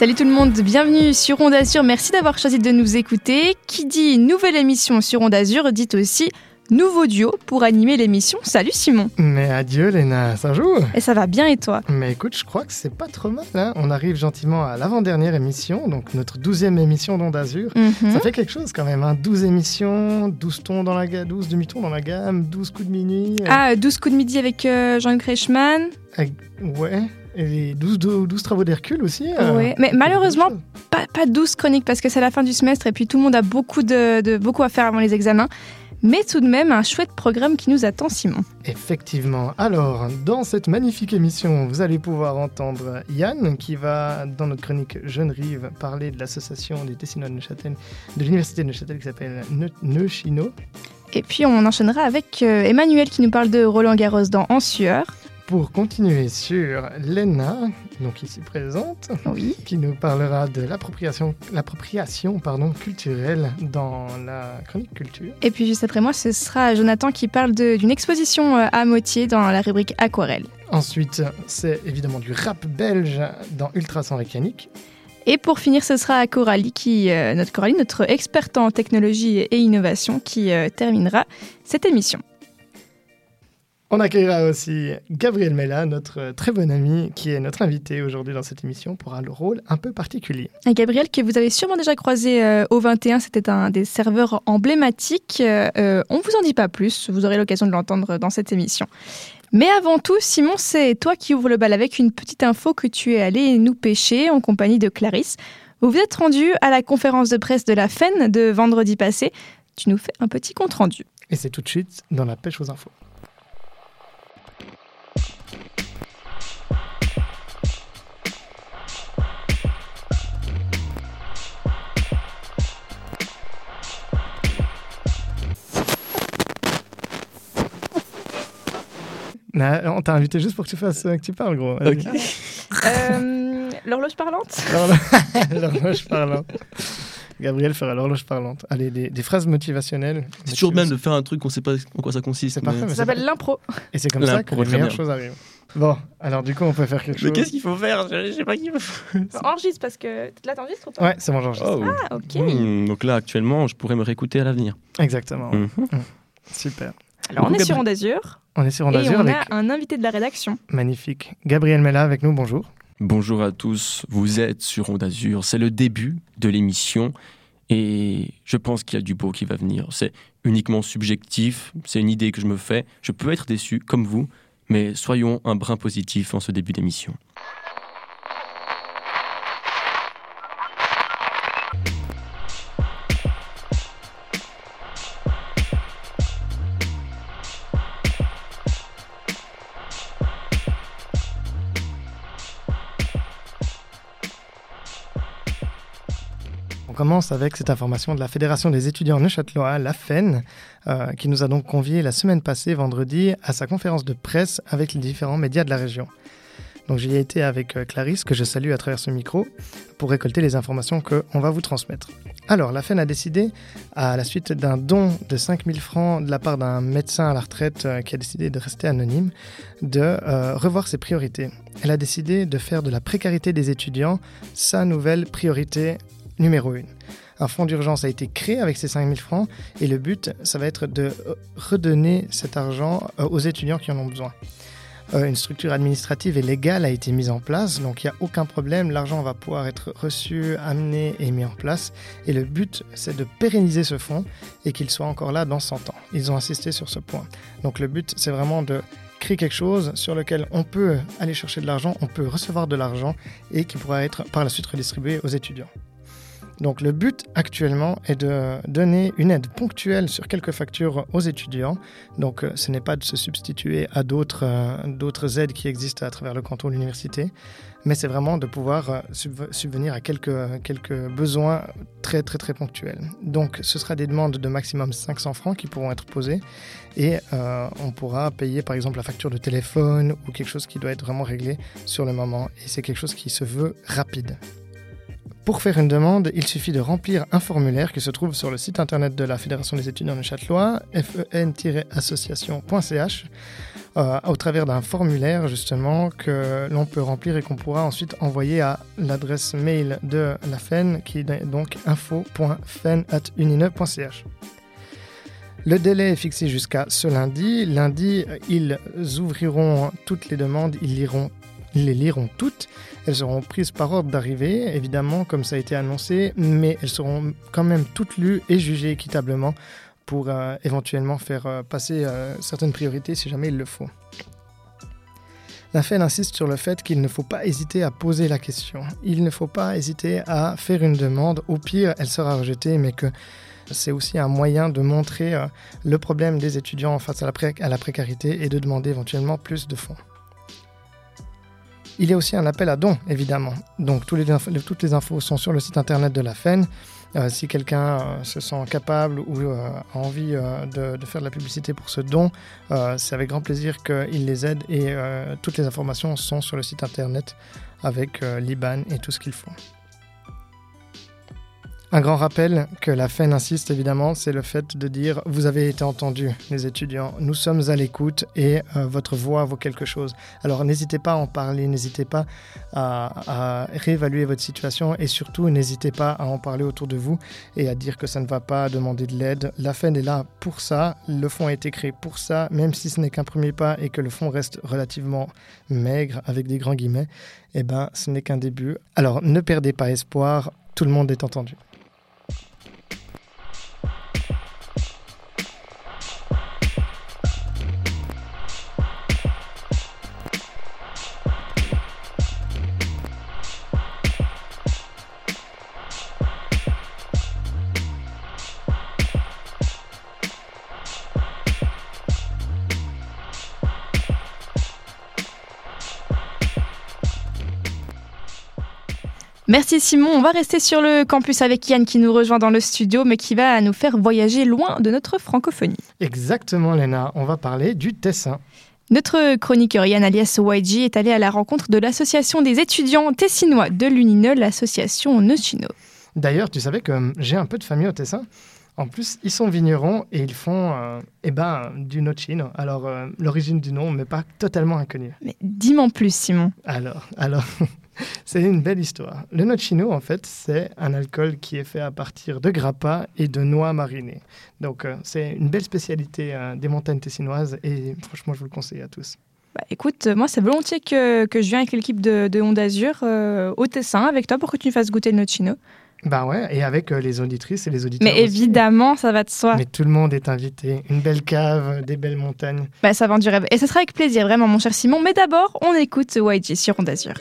Salut tout le monde, bienvenue sur Onde Azur. Merci d'avoir choisi de nous écouter. Qui dit nouvelle émission sur Onde Azur dit aussi nouveau duo pour animer l'émission. Salut Simon. Mais adieu Léna, ça joue Et ça va bien et toi? Mais écoute, je crois que c'est pas trop mal. Hein. On arrive gentiment à l'avant-dernière émission, donc notre douzième émission d'Onde Azur. Mhm. Ça fait quelque chose quand même, hein. 12 émissions, 12 tons dans la gamme, 12 demi-tons dans la gamme, 12 coups de minuit. euh, Ah, 12 coups de midi avec euh, Jean-Luc Reichmann. ouais. Et les 12, 12, 12 travaux d'Hercule aussi. euh, Ouais, mais malheureusement. Pas, pas 12 chroniques parce que c'est la fin du semestre et puis tout le monde a beaucoup, de, de- beaucoup à faire avant les examens. Mais tout de même, un chouette programme qui nous attend, Simon. Effectivement. Alors, dans cette magnifique émission, vous allez pouvoir entendre Yann qui va, dans notre chronique Jeune Rive, parler de l'association des Tessinois de Neuchâtel, de l'université de Neuchâtel qui s'appelle Ne- Neuchino. Et puis on enchaînera avec euh, Emmanuel qui nous parle de Roland Garros dans En sueur. Pour continuer sur Lena, donc ici présente, Oui. qui nous parlera de l'appropriation, l'appropriation pardon, culturelle dans la chronique culture. Et puis juste après moi, ce sera Jonathan qui parle de- d'une exposition euh, à Motier dans la rubrique Aquarelle. Ensuite, c'est évidemment du rap belge dans Ultrason mécanique. Et pour finir, ce sera Coralie, qui, euh, notre Coralie, notre experte en technologie et innovation, qui euh, terminera cette émission. On accueillera aussi Gabriel Mella, notre très bon ami, qui est notre invité aujourd'hui dans cette émission pour un rôle un peu particulier. Et Gabriel, que vous avez sûrement déjà croisé euh, au 21, c'était un des serveurs emblématiques. Euh, euh, on vous en dit pas plus, vous aurez l'occasion de l'entendre dans cette émission. Mais avant tout, Simon, c'est toi qui ouvre le bal avec une petite info que tu es allé nous pêcher en compagnie de Clarisse. Vous vous êtes rendu à la conférence de presse de la FEN de vendredi passé. Tu nous fais un petit compte rendu. Et c'est tout de suite dans la pêche aux infos. Nah, on t'a invité juste pour que tu fasses euh, que tu parles, gros. Vas-y. Euh, L'horloge parlante? L'horloge- parlante. Gabriel fera l'horloge parlante. Allez, des, des phrases motivationnelles. C'est toujours bien de faire un truc qu'on sait pas en quoi ça consiste. C'est mais- parfait, mais Ça s'appelle l'impro. Et c'est comme ça que les meilleures bien. choses arrivent. Bon, alors du coup, on peut faire quelque Mais chose. qu'est-ce qu'il faut faire? Je je sais pas qu'il faut. Enregistre parce que. Là, t'enregistres ou pas? Ouais, c'est bon, j'enregistre. Oh. Ah, ok. Hmm, donc là, actuellement, je pourrais me réécouter à l'avenir. Exactement. Mhm. Super. Alors, on est sur Onde Azur On est sur Onde et Azur on avec a un invité de la rédaction. magnifique Gabriel Mella avec nous. Bonjour. Bonjour à tous, vous êtes sur Onde Azur. C'est le début de l'émission et je pense qu'il y a du beau qui va venir. C'est uniquement subjectif, c'est une idée que je me fais. Je peux être déçu comme vous, mais soyons un brin positif en ce début d'émission. Commence avec cette information de la Fédération des étudiants neuchâtelois, la FEN, euh, qui nous a donc conviés la semaine passée, vendredi, à sa conférence de presse avec les différents médias de la région. Donc j'y ai été avec euh, Clarisse, que je salue à travers ce micro, pour récolter les informations qu'on va vous transmettre. Alors, la FEN a décidé, à la suite d'un don de 5000 francs de la part d'un médecin à la retraite euh, qui a décidé de rester anonyme, de revoir ses priorités. Elle a décidé de faire de la précarité des étudiants sa nouvelle priorité numéro une. Un fonds d'urgence a été créé avec ces 5000 francs et le but, ça va être de redonner cet argent euh, aux étudiants qui en ont besoin. Euh, Une structure administrative et légale a été mise en place, donc il n'y a aucun problème, l'argent va pouvoir être reçu, amené et mis en place. Et le but, c'est de pérenniser ce fonds et qu'il soit encore là dans 100 ans. Ils ont insisté sur ce point. Donc le but, c'est vraiment de créer quelque chose sur lequel on peut aller chercher de l'argent, on peut recevoir de l'argent et qui pourra être par la suite redistribué aux étudiants. Donc le but actuellement est de donner une aide ponctuelle sur quelques factures aux étudiants. Donc euh, ce n'est pas de se substituer à d'autres euh, d'autres aides qui existent à travers le canton de l'université, mais c'est vraiment de pouvoir euh, subve- subvenir à quelques, quelques besoins très très très ponctuels. Donc ce sera des demandes de maximum 500 francs qui pourront être posées et on pourra payer par exemple la facture de téléphone ou quelque chose qui doit être vraiment réglé sur le moment et c'est quelque chose qui se veut rapide. Pour faire une demande, il suffit de remplir un formulaire qui se trouve sur le site internet de la Fédération des étudiants de Châtelois, fen-association.ch. euh, au travers d'un formulaire justement que l'on peut remplir et qu'on pourra ensuite envoyer à l'adresse mail de la FEN qui est donc info.fen.unine.ch. Le délai est fixé jusqu'à ce lundi. Lundi, ils ouvriront toutes les demandes, ils, liront, les liront toutes. Elles seront prises par ordre d'arrivée, évidemment, comme ça a été annoncé, mais elles seront quand même toutes lues et jugées équitablement pour euh, éventuellement faire euh, passer euh, certaines priorités si jamais il le faut. La FED insiste sur le fait qu'il ne faut pas hésiter à poser la question. Il ne faut pas hésiter à faire une demande. Au pire, elle sera rejetée, mais que c'est aussi un moyen de montrer le problème des étudiants face à la, à la précarité et de demander éventuellement plus de fonds. Il y a aussi un appel à dons, évidemment. Donc toutes les infos sont sur le site internet de la FEN. Euh, si quelqu'un euh, se sent capable ou euh, a envie de, de, faire de la publicité pour ce don, c'est avec grand plaisir qu'il les aide et toutes les informations sont sur le site internet avec l'IBAN et tout ce qu'il faut. Un grand rappel que la FEN insiste évidemment, c'est le fait de dire vous avez été entendus, les étudiants, nous sommes à l'écoute et euh, votre voix vaut quelque chose. Alors n'hésitez pas à en parler, n'hésitez pas à, réévaluer votre situation et surtout n'hésitez pas à en parler autour de vous et à dire que ça ne va pas, demander de l'aide. La FEN est là pour ça, le fonds a été créé pour ça, même si ce n'est qu'un premier pas et que le fonds reste relativement maigre avec des grands guillemets, eh ben ce n'est qu'un début. Alors ne perdez pas espoir, tout le monde est entendu. Merci Simon. On va rester sur le campus avec Yann qui nous rejoint dans le studio, mais qui va nous faire voyager loin de notre francophonie. Exactement, Léna. On va parler du Tessin. Notre chroniqueur Yann alias YG est allé à la rencontre de l'association des étudiants tessinois de l'UNINE, l'association Nocino. D'ailleurs, tu savais que j'ai un peu de famille au Tessin en plus, ils sont vignerons et ils font euh, eh ben, du nocino. Alors, euh, l'origine du nom n'est pas totalement inconnue. Mais dis-moi en plus, Simon. Alors, alors c'est une belle histoire. Le nocino, en fait, c'est un alcool qui est fait à partir de grappa et de noix marinées. Donc, euh, c'est une belle spécialité des montagnes tessinoises et franchement, je vous le conseille à tous. Bah, écoute, moi, c'est volontiers que, que, je viens avec l'équipe de, de Honda Azur au Tessin avec toi pour que tu nous fasses goûter le nocino. Bah ouais, et avec euh, les auditrices et les auditeurs. Mais évidemment, ça va de soi. Mais tout le monde est invité. Une belle cave, des belles montagnes. Bah ça vend du rêve. Et ce sera avec plaisir, vraiment, mon cher Simon. Mais d'abord, on écoute YG sur Onde Azur.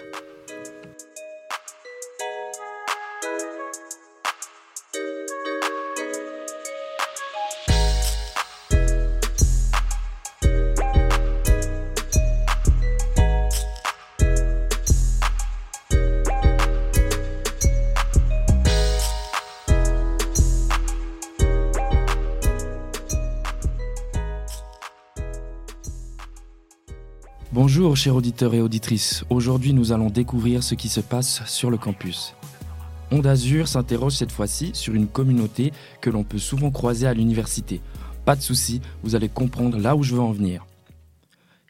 Bonjour chers auditeurs et auditrices, aujourd'hui nous allons découvrir ce qui se passe sur le campus. Onde Azur s'interroge cette fois-ci sur une communauté que l'on peut souvent croiser à l'université. Pas de souci, vous allez comprendre là où je veux en venir.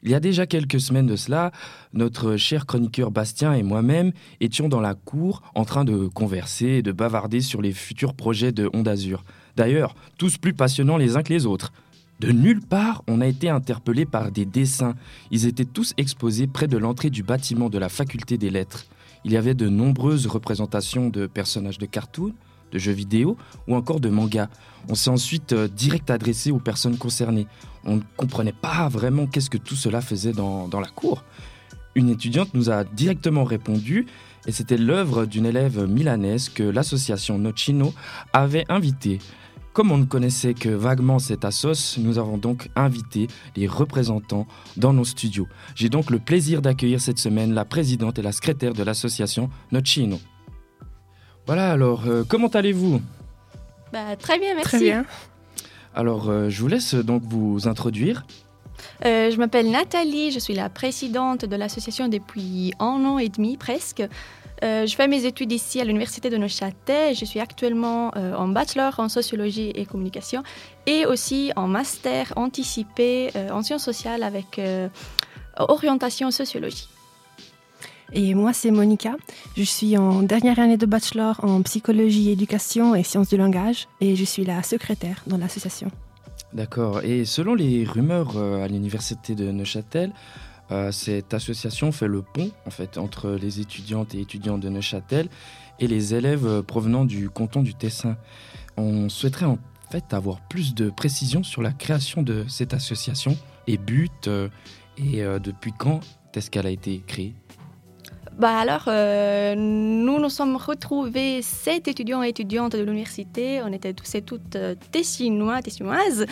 Il y a déjà quelques semaines de cela, notre cher chroniqueur Bastien et moi-même étions dans la cour en train de converser et de bavarder sur les futurs projets de Onde Azur. D'ailleurs, tous plus passionnants les uns que les autres. De nulle part, on a été interpellé par des dessins. Ils étaient tous exposés près de l'entrée du bâtiment de la faculté des lettres. Il y avait de nombreuses représentations de personnages de cartoons, de jeux vidéo ou encore de mangas. On s'est ensuite euh, direct adressé aux personnes concernées. On ne comprenait pas vraiment qu'est-ce que tout cela faisait dans, dans la cour. Une étudiante nous a directement répondu et c'était l'œuvre d'une élève milanaise que l'association Nocino avait invitée. Comme on ne connaissait que vaguement cette assos, nous avons donc invité les représentants dans nos studios. J'ai donc le plaisir d'accueillir cette semaine la présidente et la secrétaire de l'association Nocino. Voilà, alors, euh, comment allez-vous? Bah, Très bien, merci. Très bien. Alors, euh, je vous laisse donc vous introduire. Euh, je m'appelle Nathalie, je suis la présidente de l'association depuis un an et demi presque. Euh, je fais mes études ici à l'Université de Neuchâtel. Je suis actuellement euh, en bachelor en sociologie et communication et aussi en master anticipé euh, en sciences sociales avec euh, orientation sociologie. Et moi, c'est Monica. Je suis en dernière année de bachelor en psychologie, éducation et sciences du langage. Et je suis la secrétaire dans l'association. D'accord. Et selon les rumeurs euh, à l'université de Neuchâtel, euh, cette association fait le pont en fait entre les étudiantes et étudiants de Neuchâtel et les élèves euh, provenant du canton du Tessin. On souhaiterait en fait avoir plus de précisions sur la création de cette association, les buts et euh, depuis quand est-ce qu'elle a été créée? Bah alors, nous nous sommes retrouvés sept étudiants et étudiantes de l'université. On était tous et toutes tessinois, tessinoises.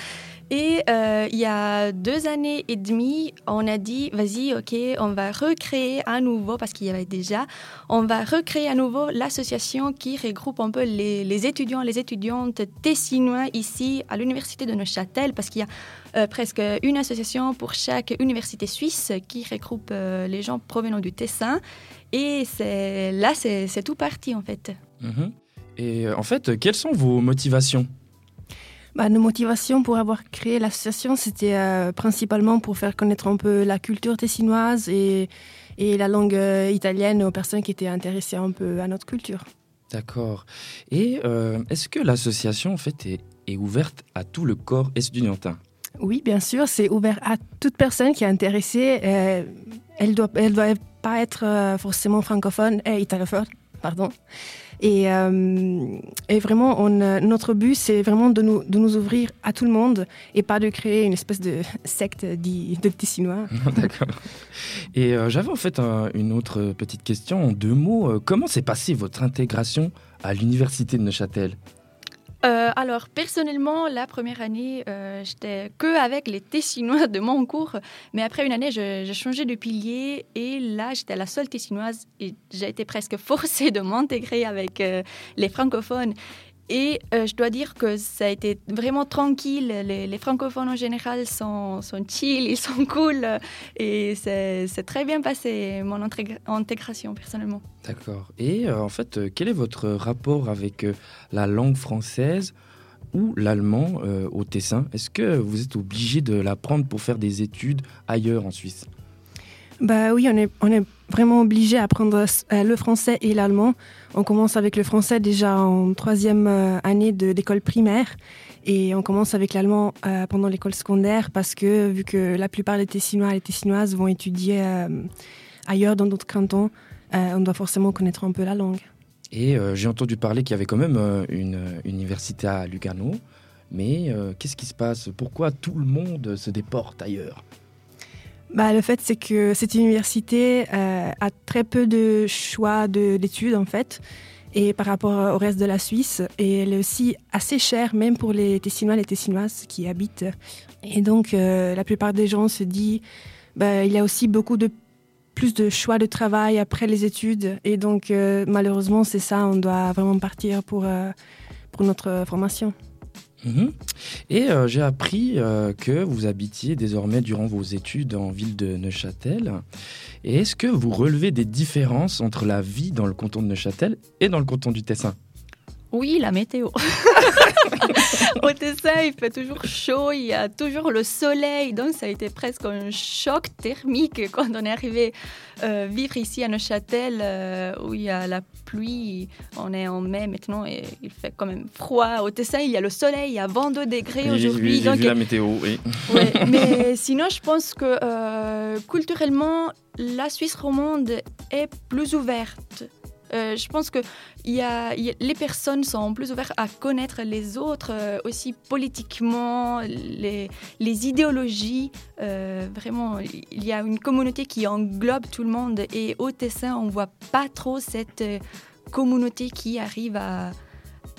Et euh, il y a deux années et demie, on a dit, vas-y, ok, on va recréer à nouveau, parce qu'il y avait déjà, on va recréer à nouveau l'association qui regroupe un peu les, étudiants, les étudiantes tessinois ici à l'université de Neuchâtel, parce qu'il y a euh, presque une association pour chaque université suisse qui regroupe euh, les gens provenant du Tessin. Et là, c'est tout parti en fait. Mhm. Et en fait, quelles sont vos motivations? Bah, nos motivations pour avoir créé l'association, c'était euh, principalement pour faire connaître un peu la culture tessinoise et, et la langue euh, italienne aux personnes qui étaient intéressées un peu à notre culture. D'accord. Et euh, est-ce que l'association en fait est, est ouverte à tout le corps estudiantin? Oui, bien sûr, c'est ouvert à toute personne qui est intéressée. Elle doit, elle doit pas être forcément francophone et italophone, pardon. Et, euh, et vraiment, euh, notre but, c'est vraiment de nous, de nous ouvrir à tout le monde et pas de créer une espèce de secte de Tessinois. D'accord. Et euh, j'avais en fait un- une autre petite question en deux mots. Comment s'est passée votre intégration à l'université de Neuchâtel? Euh, alors, personnellement, la première année, euh, j'étais que avec les Tessinois de mon cours. Mais après une année, j'ai changé de pilier et là, j'étais la seule Tessinoise et j'ai été presque forcée de m'intégrer avec euh, les francophones. Et euh, je dois dire que ça a été vraiment tranquille. Les, francophones en général sont, sont chill, ils sont cool. Et c'est très bien passé, mon intégra- intégration personnellement. D'accord. Et euh, en fait, euh, quel est votre rapport avec la langue française ou l'allemand au Tessin? Est-ce que vous êtes obligé de l'apprendre pour faire des études ailleurs en Suisse? Bah oui, on est, on est vraiment obligé à euh, le français et l'allemand. On commence avec le français déjà en troisième euh, année de l'école primaire et on commence avec l'allemand euh, pendant l'école secondaire parce que vu que la plupart des Tessinois et les Tessinoises vont étudier ailleurs dans d'autres cantons, on doit forcément connaître un peu la langue. Et j'ai entendu parler qu'il y avait quand même une université à Lugano. Mais qu'est-ce qui se passe? Pourquoi tout le monde se déporte ailleurs? Bah, le fait, c'est que cette université euh, a très peu de choix de- d'études, en fait, et par rapport au reste de la Suisse. Et elle est aussi assez chère, même pour les Tessinois et les Tessinoises qui habitent. Et donc, euh, la plupart des gens se disent, bah, il y a aussi beaucoup de plus de choix de travail après les études. Et donc, euh, malheureusement, c'est ça, on doit vraiment partir pour, pour notre formation. Mhm. Et euh, j'ai appris euh, que vous habitiez désormais durant vos études en ville de Neuchâtel. Et est-ce que vous relevez des différences entre la vie dans le canton de Neuchâtel et dans le canton du Tessin? Oui, la météo. Au Tessin, il fait toujours chaud, il y a toujours le soleil, donc ça a été presque un choc thermique quand on est arrivé euh, vivre ici à Neuchâtel, euh, où il y a la pluie. On est en mai maintenant et il fait quand même froid. Au Tessin, il y a le soleil, il y a 22 degrés aujourd'hui. donc météo, oui. Ouais, mais sinon, je pense que euh, culturellement, la Suisse romande est plus ouverte. Euh, je pense que il y a, y a- les personnes sont plus ouvertes à connaître les autres, euh, aussi politiquement, les, les idéologies. Euh, vraiment, il y a une communauté qui englobe tout le monde. Et au Tessin, on voit pas trop cette communauté qui arrive à,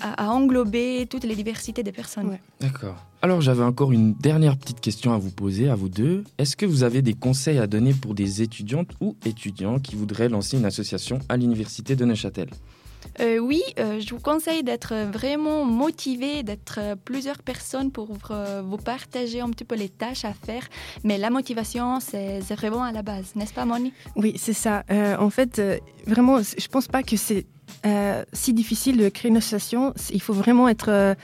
à- à englober toutes les diversités des personnes. Ouais. D'accord. Alors j'avais encore une dernière petite question à vous poser, à vous deux. Est-ce que vous avez des conseils à donner pour des étudiantes ou étudiants qui voudraient lancer une association à l'université de Neuchâtel? Euh, oui, euh, je vous conseille d'être vraiment motivé, d'être euh, plusieurs personnes pour euh, vous partager un petit peu les tâches à faire. Mais la motivation, c'est vraiment à la base, n'est-ce pas, Moni? Oui, c'est ça. Euh, en fait, euh, vraiment, je pense pas que c'est euh, si difficile de créer une association. Il faut vraiment être,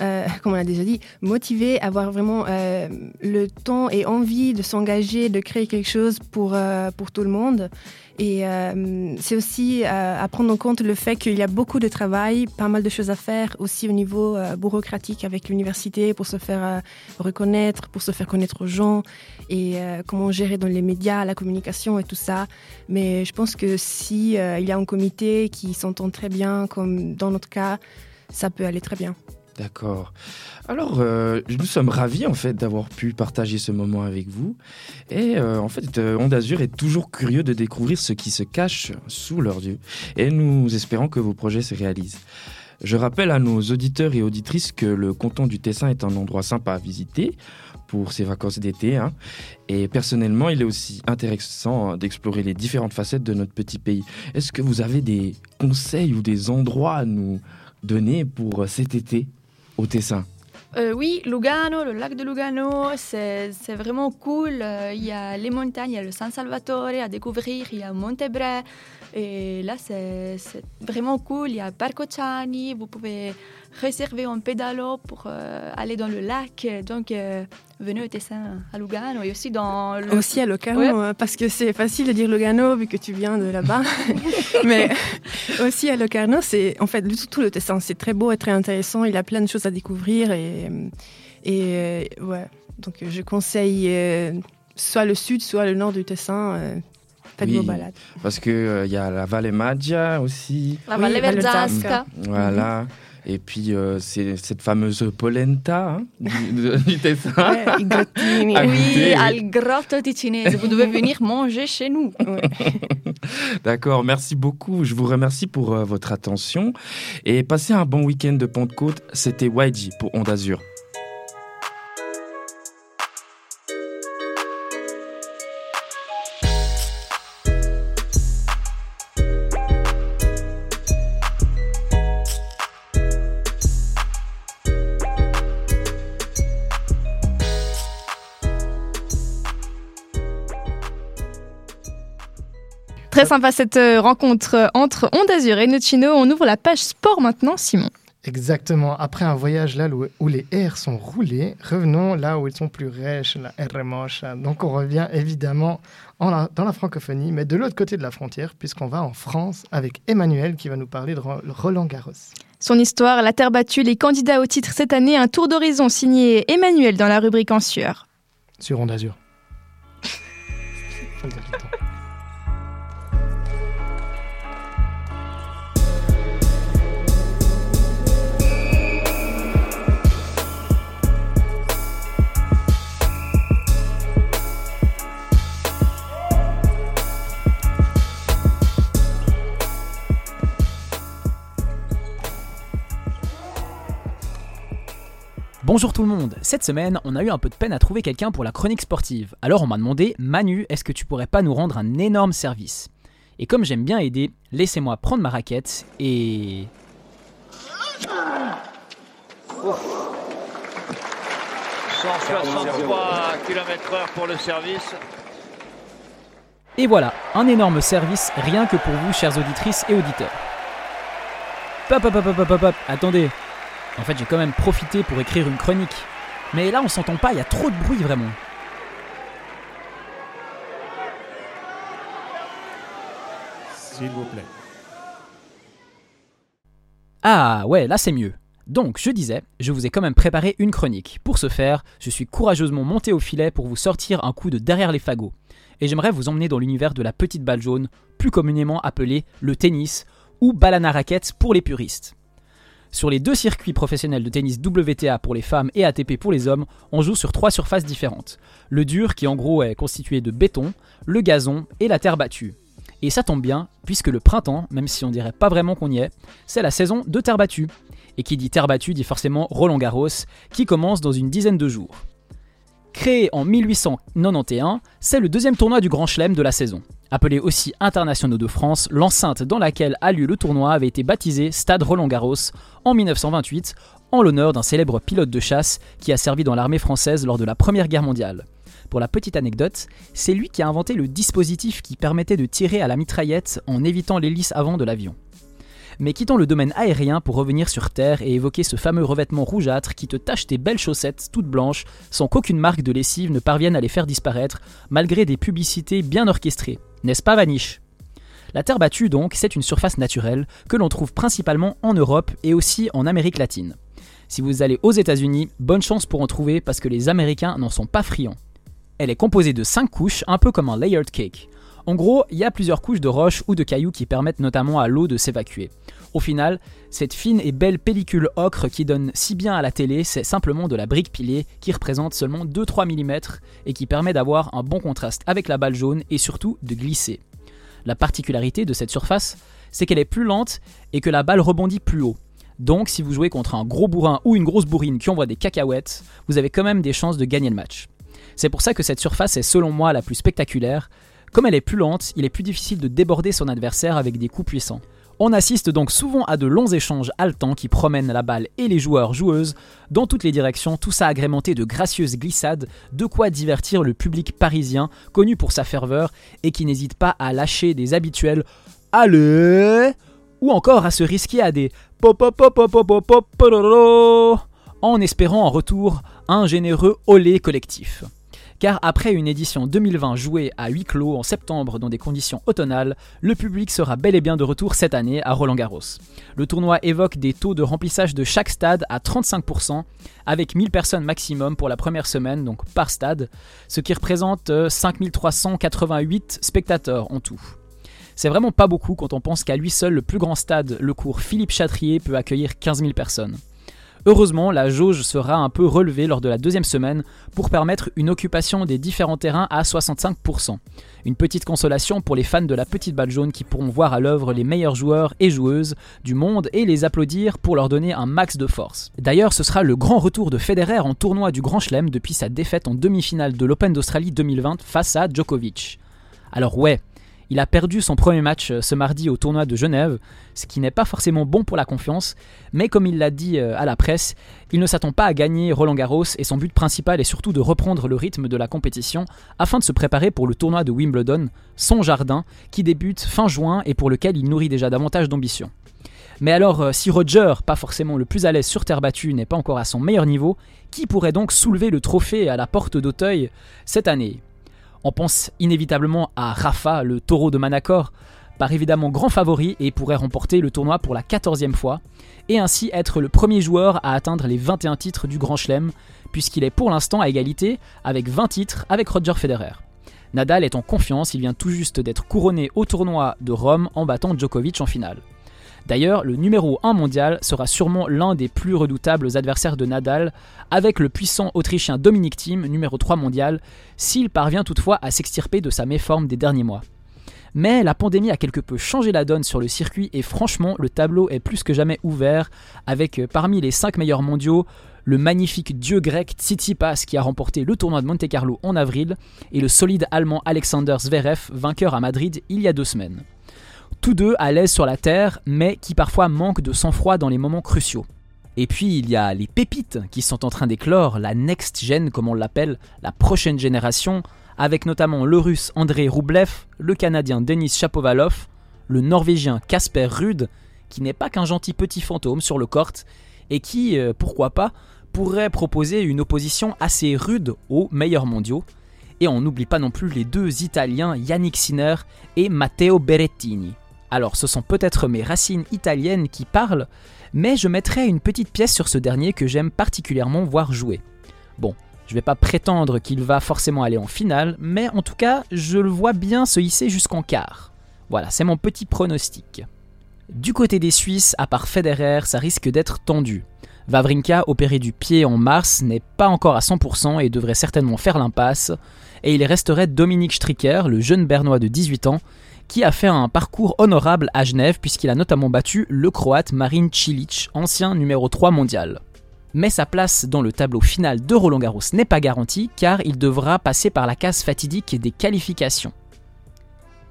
euh, comme on l'a déjà dit, motivé, avoir vraiment euh, le temps et envie de s'engager, de créer quelque chose pour, euh, pour tout le monde. Et euh, c'est aussi à prendre en compte le fait qu'il y a beaucoup de travail, pas mal de choses à faire, aussi au niveau bureaucratique avec l'université pour se faire reconnaître, pour se faire connaître aux gens et comment gérer dans les médias, la communication et tout ça. Mais je pense que si il y a un comité qui s'entend très bien, comme dans notre cas, ça peut aller très bien. D'accord. Alors, euh, nous sommes ravis en fait d'avoir pu partager ce moment avec vous. Et euh, en fait, euh, Onde est toujours curieux de découvrir ce qui se cache sous leurs yeux. Et nous espérons que vos projets se réalisent. Je rappelle à nos auditeurs et auditrices que le canton du Tessin est un endroit sympa à visiter pour ses vacances d'été. hein. Et personnellement, il est aussi intéressant d'explorer les différentes facettes de notre petit pays. Est-ce que vous avez des conseils ou des endroits à nous donner pour cet été? Euh, oui, Lugano, le lac de Lugano, c'est vraiment cool. Euh, Il y a les montagnes, il y a le San Salvatore à découvrir, il y a Montebre. Et là, c'est vraiment cool. Il y a Parco Ciani, vous pouvez réserver un pédalo pour euh, aller dans le lac. Donc, euh, venez au Tessin à Lugano et aussi dans le... Aussi à Locarno, Ouais. hein, parce que c'est facile de dire Lugano vu que tu viens de là-bas. Mais aussi à Locarno, c'est en fait tout, le Tessin, c'est très beau et très intéressant. Il y a plein de choses à découvrir et, et euh, ouais. Donc je conseille soit le sud, soit le nord du Tessin. Euh, faites Oui. vos balades. Parce qu'il y a la Valle Maggia aussi. La Oui, Valle Verzasca. Voilà. Et puis, euh, c'est cette fameuse polenta hein, du, du Tessin. Ouais, i grottini. Ah, Oui, al grotto ticinese. Vous devez venir manger chez nous. Ouais. D'accord, merci beaucoup. Je vous remercie pour euh, votre attention. Et passez un bon week-end de Pentecôte. C'était YG pour Onde Azur. Très sympa cette euh, rencontre euh, entre Onde Azur et Nocino. On ouvre la page sport maintenant, Simon. Exactement. Après un voyage là où, les airs sont roulés, revenons là où ils sont plus riches, la R. Donc on revient évidemment en la- dans la francophonie, mais de l'autre côté de la frontière, puisqu'on va en France avec Emmanuel qui va nous parler de Ro- Roland Garros. Son histoire, la terre battue, les candidats au titre cette année, un tour d'horizon signé Emmanuel dans la rubrique En sueur. Sur Onde Azur. Bonjour tout le monde, cette semaine on a eu un peu de peine à trouver quelqu'un pour la chronique sportive. Alors on m'a demandé, Manu, est-ce que tu pourrais pas nous rendre un énorme service? Et comme j'aime bien aider, laissez-moi prendre ma raquette et... 163 km/h pour le service. Et voilà, un énorme service rien que pour vous chères auditrices et auditeurs. Pop pop pop pop pop pop, attendez. En fait j'ai quand même profité pour écrire une chronique. Mais là on s'entend pas, il y a trop de bruit vraiment. S'il vous plaît. Ah ouais, là c'est mieux. Donc, je disais, je vous ai quand même préparé une chronique. Pour ce faire, je suis courageusement monté au filet pour vous sortir un coup de derrière les fagots. Et j'aimerais vous emmener dans l'univers de la petite balle jaune, plus communément appelée le tennis, ou racket pour les puristes. Sur les deux circuits professionnels de tennis WTA pour les femmes et ATP pour les hommes, on joue sur trois surfaces différentes. Le dur, qui en gros est constitué de béton, le gazon et la terre battue. Et ça tombe bien, puisque le printemps, même si on dirait pas vraiment qu'on y est, c'est la saison de terre battue. Et qui dit terre battue dit forcément Roland Garros, qui commence dans une dizaine de jours. Créé en 1891, c'est le deuxième tournoi du Grand Chelem de la saison. Appelé aussi Internationaux de France, l'enceinte dans laquelle a lieu le tournoi avait été baptisée Stade Roland-Garros en 1928 en l'honneur d'un célèbre pilote de chasse qui a servi dans l'armée française lors de la Première Guerre mondiale. Pour la petite anecdote, c'est lui qui a inventé le dispositif qui permettait de tirer à la mitraillette en évitant l'hélice avant de l'avion. Mais quittons le domaine aérien pour revenir sur Terre et évoquer ce fameux revêtement rougeâtre qui te tache tes belles chaussettes toutes blanches sans qu'aucune marque de lessive ne parvienne à les faire disparaître, malgré des publicités bien orchestrées. N'est-ce pas Vanish? La Terre battue, donc, c'est une surface naturelle que l'on trouve principalement en Europe et aussi en Amérique latine. Si vous allez aux États-Unis, bonne chance pour en trouver parce que les Américains n'en sont pas friands. Elle est composée de 5 couches, un peu comme un layered cake. En gros, il y a plusieurs couches de roches ou de cailloux qui permettent notamment à l'eau de s'évacuer. Au final, cette fine et belle pellicule ocre qui donne si bien à la télé, c'est simplement de la brique pilée qui représente seulement 2-3 mm et qui permet d'avoir un bon contraste avec la balle jaune et surtout de glisser. La particularité de cette surface, c'est qu'elle est plus lente et que la balle rebondit plus haut. Donc si vous jouez contre un gros bourrin ou une grosse bourrine qui envoie des cacahuètes, vous avez quand même des chances de gagner le match. C'est pour ça que cette surface est selon moi la plus spectaculaire, comme elle est plus lente, il est plus difficile de déborder son adversaire avec des coups puissants. On assiste donc souvent à de longs échanges haletants qui promènent la balle et les joueurs joueuses dans toutes les directions, tout ça agrémenté de gracieuses glissades, de quoi divertir le public parisien, connu pour sa ferveur et qui n'hésite pas à lâcher des habituels Allez ou encore à se risquer à des en espérant en retour un généreux olé collectif car après une édition 2020 jouée à huis clos en septembre dans des conditions automnales, le public sera bel et bien de retour cette année à Roland Garros. Le tournoi évoque des taux de remplissage de chaque stade à 35%, avec 1000 personnes maximum pour la première semaine, donc par stade, ce qui représente 5388 euh, spectateurs en tout. C'est vraiment pas beaucoup quand on pense qu'à lui seul, le plus grand stade, le cours Philippe Chatrier, peut accueillir 15 000 personnes. Heureusement, la jauge sera un peu relevée lors de la deuxième semaine pour permettre une occupation des différents terrains à 65%. Une petite consolation pour les fans de la petite balle jaune qui pourront voir à l'œuvre les meilleurs joueurs et joueuses du monde et les applaudir pour leur donner un max de force. D'ailleurs, ce sera le grand retour de Federer en tournoi du Grand Chelem depuis sa défaite en demi-finale de l'Open d'Australie 2020 face à Djokovic. Alors ouais, il a perdu son premier match euh, ce mardi au tournoi de Genève, ce qui n'est pas forcément bon pour la confiance, mais comme il l'a dit euh, à la presse, il ne s'attend pas à gagner Roland Garros et son but principal est surtout de reprendre le rythme de la compétition afin de se préparer pour le tournoi de Wimbledon, son jardin, qui débute fin juin et pour lequel il nourrit déjà davantage d'ambition. Mais alors, euh, si Roger, pas forcément le plus à l'aise sur terre battue, n'est pas encore à son meilleur niveau, qui pourrait donc soulever le trophée à la porte d'Auteuil cette année? On pense inévitablement à Rafa, le taureau de Manacor, par évidemment grand favori et pourrait remporter le tournoi pour la 14e fois, et ainsi être le premier joueur à atteindre les 21 titres du Grand Chelem, puisqu'il est pour l'instant à égalité avec 20 titres avec Roger Federer. Nadal est en confiance, il vient tout juste d'être couronné au tournoi de Rome en battant Djokovic en finale. D'ailleurs, le numéro 1 mondial sera sûrement l'un des plus redoutables adversaires de Nadal, avec le puissant Autrichien Dominic Thiem, numéro 3 mondial, s'il parvient toutefois à s'extirper de sa méforme des derniers mois. Mais la pandémie a quelque peu changé la donne sur le circuit et franchement le tableau est plus que jamais ouvert avec euh, parmi les 5 meilleurs mondiaux le magnifique dieu grec Tsitsipas qui a remporté le tournoi de Monte Carlo en avril et le solide allemand Alexander Zverev vainqueur à Madrid il y a deux semaines tous deux à l'aise sur la terre, mais qui parfois manquent de sang-froid dans les moments cruciaux. Et puis il y a les pépites qui sont en train d'éclore, la next gen comme on l'appelle, la prochaine génération, avec notamment le russe André Roublev, le canadien Denis Chapovalov, le norvégien Casper Rude, qui n'est pas qu'un gentil petit fantôme sur le court, et qui, euh, pourquoi pas, pourrait proposer une opposition assez rude aux meilleurs mondiaux. Et on n'oublie pas non plus les deux Italiens Yannick Sinner et Matteo Berrettini. Alors ce sont peut-être mes racines italiennes qui parlent, mais je mettrai une petite pièce sur ce dernier que j'aime particulièrement voir jouer. Bon, je vais pas prétendre qu'il va forcément aller en finale, mais en tout cas, je le vois bien se hisser jusqu'en quart. Voilà, c'est mon petit pronostic. Du côté des Suisses, à part Federer, ça risque d'être tendu. Vavrinka, opéré du pied en mars, n'est pas encore à 100% et devrait certainement faire l'impasse. Et il resterait Dominique Stricker, le jeune Bernois de 18 ans, qui a fait un parcours honorable à Genève puisqu'il a notamment battu le Croate Marin Cilic, ancien numéro 3 mondial. Mais sa place dans le tableau final de Roland Garros n'est pas garantie car il devra passer par la case fatidique des qualifications.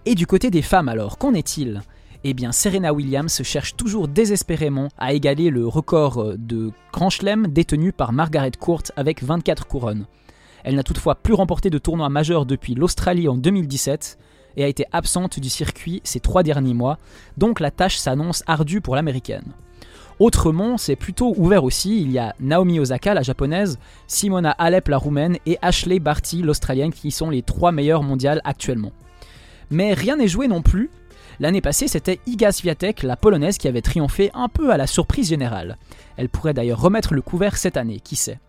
Et du côté des femmes alors, qu'en est-il? Eh bien Serena Williams cherche toujours désespérément à égaler le record de Grand Chelem détenu par Margaret Court avec 24 couronnes. Elle n'a toutefois plus remporté de tournoi majeur depuis l'Australie en 2017 et a été absente du circuit ces trois derniers mois, donc la tâche s'annonce ardue pour l'américaine. Autrement, c'est plutôt ouvert aussi. Il y a Naomi Osaka, la japonaise, Simona Alep, la roumaine, et Ashley Barty, l'australienne, qui sont les trois meilleures mondiales actuellement. Mais rien n'est joué non plus. L'année passée, c'était Iga Swiatek, la polonaise, qui avait triomphé un peu à la surprise générale. Elle pourrait d'ailleurs remettre le couvert cette année, qui sait.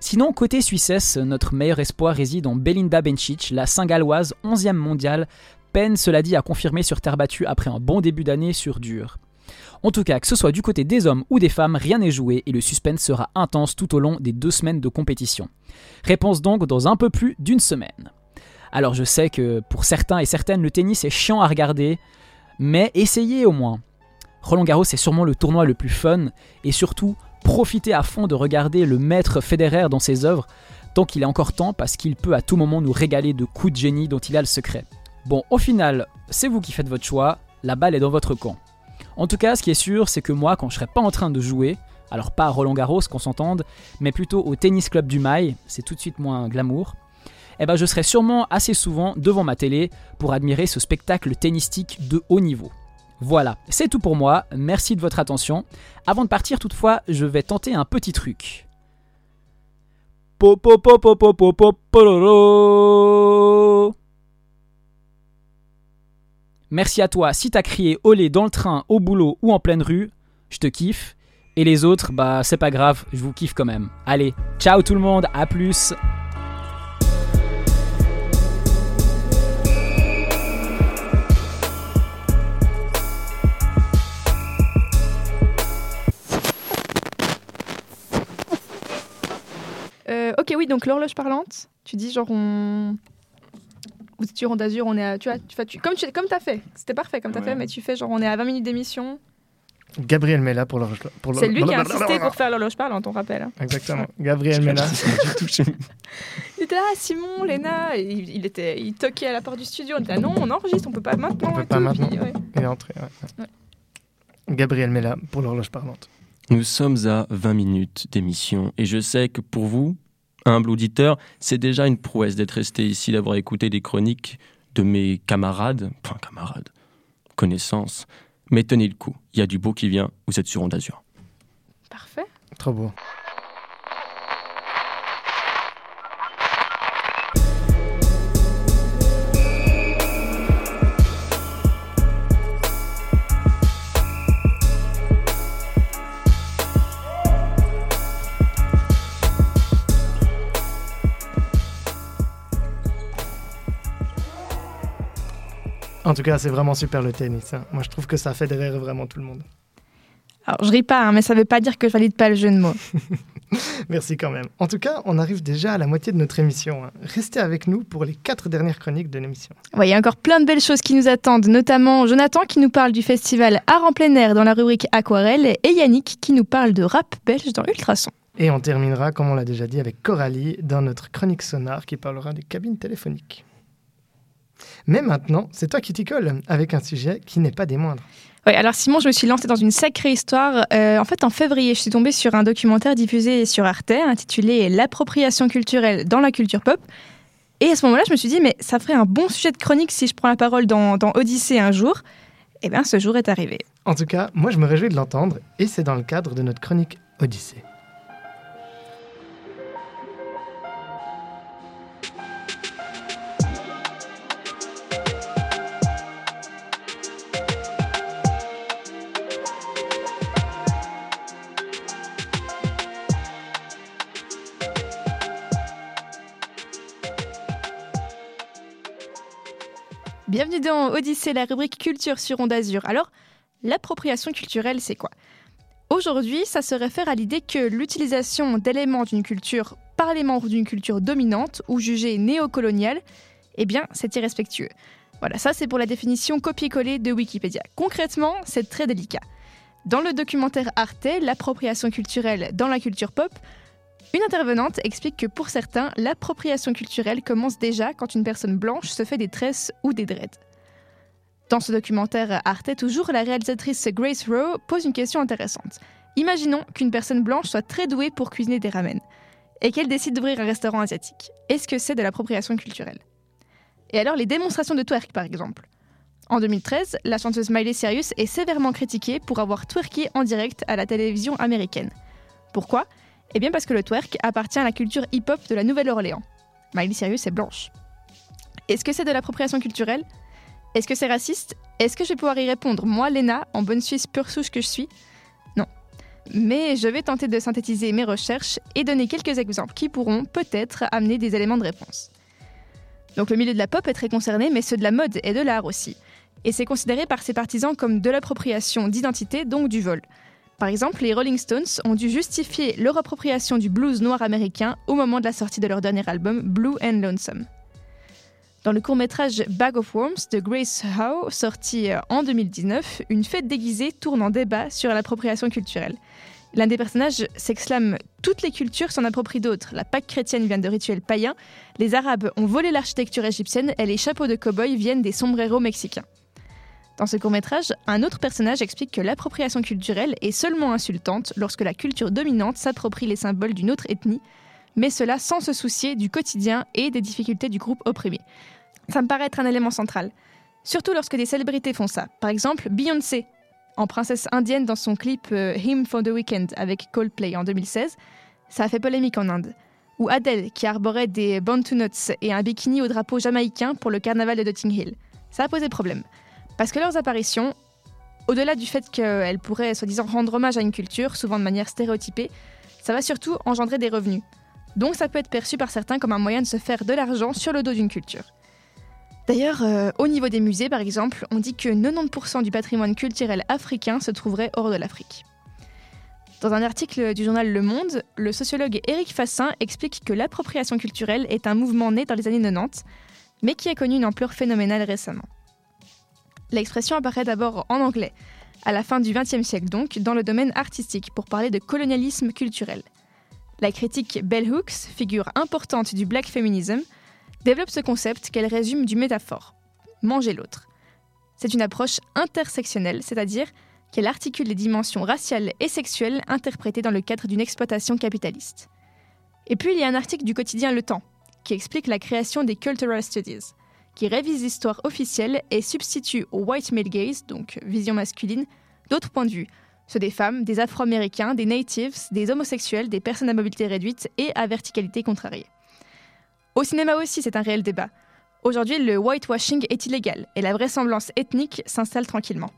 Sinon, côté Suissesse, notre meilleur espoir réside en Belinda Bencic, la Singaloise, 11e mondiale, peine, cela dit, à confirmer sur terre battue après un bon début d'année sur dur. En tout cas, que ce soit du côté des hommes ou des femmes, rien n'est joué et le suspense sera intense tout au long des deux semaines de compétition. Réponse donc dans un peu plus d'une semaine. Alors je sais que pour certains et certaines, le tennis est chiant à regarder, mais essayez au moins. Roland Garros est sûrement le tournoi le plus fun et surtout profitez à fond de regarder le maître Federer dans ses œuvres tant qu'il est encore temps parce qu'il peut à tout moment nous régaler de coups de génie dont il a le secret. Bon, au final, c'est vous qui faites votre choix, la balle est dans votre camp. En tout cas, ce qui est sûr, c'est que moi, quand je serai pas en train de jouer, alors pas à Roland Garros qu'on s'entende, mais plutôt au tennis club du Mail, c'est tout de suite moins glamour, eh ben je serai sûrement assez souvent devant ma télé pour admirer ce spectacle tennistique de haut niveau. Voilà, c'est tout pour moi, merci de votre attention. Avant de partir toutefois, je vais tenter un petit truc. Merci à toi si t'as crié olé dans le train, au boulot ou en pleine rue, je te kiffe. Et les autres, bah c'est pas grave, je vous kiffe quand même. Allez, ciao tout le monde, à plus ok, oui, donc l'horloge parlante, tu dis genre on. Vous êtes sur Onde d'Azur, on est à. Tu vois, tu, fais- tu- comme tu comme as fait, c'était parfait comme tu as Ouais. fait, mais tu fais genre on est à 20 minutes d'émission. Gabriel Mella pour l'horloge. pour C'est lui qui a insisté pour faire l'horloge parlante, on rappelle. hein. Exactement. Gabriel Mella. Il était là, Simon, Léna, et il, il était, il toquait à la porte du studio. On était là, non, on enregistre, on peut pas maintenant. On peut et pas tout. maintenant. Puis, ouais. Il est entré. ouais. Gabriel Mella pour l'horloge parlante. Nous sommes à 20 minutes d'émission et je sais que pour vous, humble auditeur, c'est déjà une prouesse d'être resté ici, d'avoir écouté des chroniques de mes camarades, enfin camarades, connaissances. Mais tenez le coup, il y a du beau qui vient, vous êtes sur Onde Azur. Parfait. Trop beau. En tout cas, c'est vraiment super le tennis. hein. Moi, je trouve que ça fédère vraiment tout le monde. Alors, je ris pas, hein, mais ça veut pas dire que je valide pas le jeu de mots. Merci quand même. En tout cas, on arrive déjà à la moitié de notre émission. hein. Restez avec nous pour les quatre dernières chroniques de l'émission. Il y a encore plein de belles choses qui nous attendent, notamment Jonathan qui nous parle du festival Art en plein air dans la rubrique Aquarelle et Yannick qui nous parle de rap belge dans Ultrason. Et on terminera, comme on l'a déjà dit, avec Coralie dans notre chronique sonar qui parlera des cabines téléphoniques. Mais maintenant, c'est toi qui t'y colle avec un sujet qui n'est pas des moindres. Ouais, alors Simon, je me suis lancée dans une sacrée histoire. Euh, en fait, en février, je suis tombée sur un documentaire diffusé sur Arte intitulé L'appropriation culturelle dans la culture pop. Et à ce moment-là, je me suis dit, mais ça ferait un bon sujet de chronique si je prends la parole dans, dans Odyssée un jour. Eh bien, ce jour est arrivé. En tout cas, moi je me réjouis de l'entendre et c'est dans le cadre de notre chronique Odyssée. Bienvenue dans Odyssée, la rubrique culture sur Onde Azur. Alors, l'appropriation culturelle, c'est quoi? Aujourd'hui, ça se réfère à l'idée que l'utilisation d'éléments d'une culture par les membres d'une culture dominante ou jugée néocoloniale, eh bien, c'est irrespectueux. Voilà, ça c'est pour la définition copier-coller de Wikipédia. Concrètement, c'est très délicat. Dans le documentaire Arte, l'appropriation culturelle dans la culture pop, une intervenante explique que pour certains, l'appropriation culturelle commence déjà quand une personne blanche se fait des tresses ou des dreads. Dans ce documentaire Arte, toujours, la réalisatrice Grace Rowe pose une question intéressante. Imaginons qu'une personne blanche soit très douée pour cuisiner des ramen et qu'elle décide d'ouvrir un restaurant asiatique. Est-ce que c'est de l'appropriation culturelle? Et alors les démonstrations de twerk par exemple En 2013, la chanteuse Miley Cyrus est sévèrement critiquée pour avoir twerké en direct à la télévision américaine. Pourquoi? Eh bien parce que le twerk appartient à la culture hip-hop de la Nouvelle-Orléans. Miley Cyrus est blanche. Est-ce que c'est de l'appropriation culturelle? Est-ce que c'est raciste? Est-ce que je vais pouvoir y répondre, moi, Léna, en bonne Suisse pure souche que je suis mais je vais tenter de synthétiser mes recherches et donner quelques exemples qui pourront peut-être amener des éléments de réponse. Donc le milieu de la pop est très concerné, mais ceux de la mode et de l'art aussi. Et c'est considéré par ses partisans comme de l'appropriation d'identité, donc du vol. Par exemple, les Rolling Stones ont dû justifier leur appropriation du blues noir américain au moment de la sortie de leur dernier album, Blue and Lonesome. Dans le court-métrage Bag of Worms de Grace Howe, sorti euh, en 2019, une fête déguisée tourne en débat sur l'appropriation culturelle. L'un des personnages s'exclame Toutes les cultures s'en approprient d'autres. La Pâque chrétienne vient de rituels païens, les Arabes ont volé l'architecture égyptienne et les chapeaux de cow-boy viennent des sombreros mexicains. Dans ce court-métrage, un autre personnage explique que l'appropriation culturelle est seulement insultante lorsque la culture dominante s'approprie les symboles d'une autre ethnie, mais cela sans se soucier du quotidien et des difficultés du groupe opprimé. Ça me paraît être un élément central. Surtout lorsque des célébrités font ça. Par exemple, Beyoncé, en princesse indienne dans son clip euh, Him for the Weekend avec Coldplay en 2016. Ça a fait polémique en Inde. Ou Adele, qui arborait des Bantu Nuts et un bikini au drapeau jamaïcain pour le carnaval de Notting Hill. Ça a posé problème. Parce que leurs apparitions, au-delà du fait qu'elles pourraient soi-disant rendre hommage à une culture, souvent de manière stéréotypée, ça va surtout engendrer des revenus. Donc ça peut être perçu par certains comme un moyen de se faire de l'argent sur le dos d'une culture. D'ailleurs, euh, au niveau des musées, par exemple, on dit que 90% du patrimoine culturel africain se trouverait hors de l'Afrique. Dans un article du journal Le Monde, le sociologue Éric Fassin explique que l'appropriation culturelle est un mouvement né dans les années 90, mais qui a connu une ampleur phénoménale récemment. L'expression apparaît d'abord en anglais, à la fin du XXe siècle donc, dans le domaine artistique, pour parler de colonialisme culturel. La critique Bell Hooks, figure importante du black feminism, développe ce concept qu'elle résume du métaphore manger l'autre. C'est une approche intersectionnelle, c'est-à-dire qu'elle articule les dimensions raciales et sexuelles interprétées dans le cadre d'une exploitation capitaliste. Et puis il y a un article du quotidien Le Temps qui explique la création des Cultural Studies, qui révise l'histoire officielle et substitue au white male gaze, donc vision masculine, d'autres points de vue, ceux des femmes, des afro-américains, des natives, des homosexuels, des personnes à mobilité réduite et à verticalité contrariée. Au cinéma aussi, c'est un réel débat. Aujourd'hui, le whitewashing est illégal et la vraisemblance ethnique s'installe tranquillement.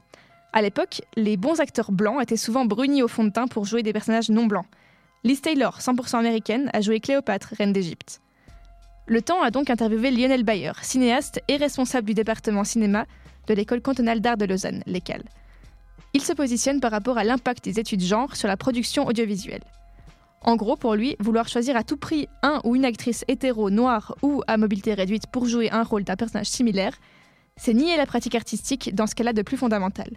À l'époque, les bons acteurs blancs étaient souvent brunis au fond de teint pour jouer des personnages non blancs. Liz Taylor, 100% américaine, a joué Cléopâtre, reine d'Égypte. Le Temps a donc interviewé Lionel Bayer, cinéaste et responsable du département cinéma de l'école cantonale d'art de Lausanne, l'ECAL. Il se positionne par rapport à l'impact des études genre sur la production audiovisuelle. En gros, pour lui, vouloir choisir à tout prix un ou une actrice hétéro, noire ou à mobilité réduite pour jouer un rôle d'un personnage similaire, c'est nier la pratique artistique dans ce qu'elle a de plus fondamental,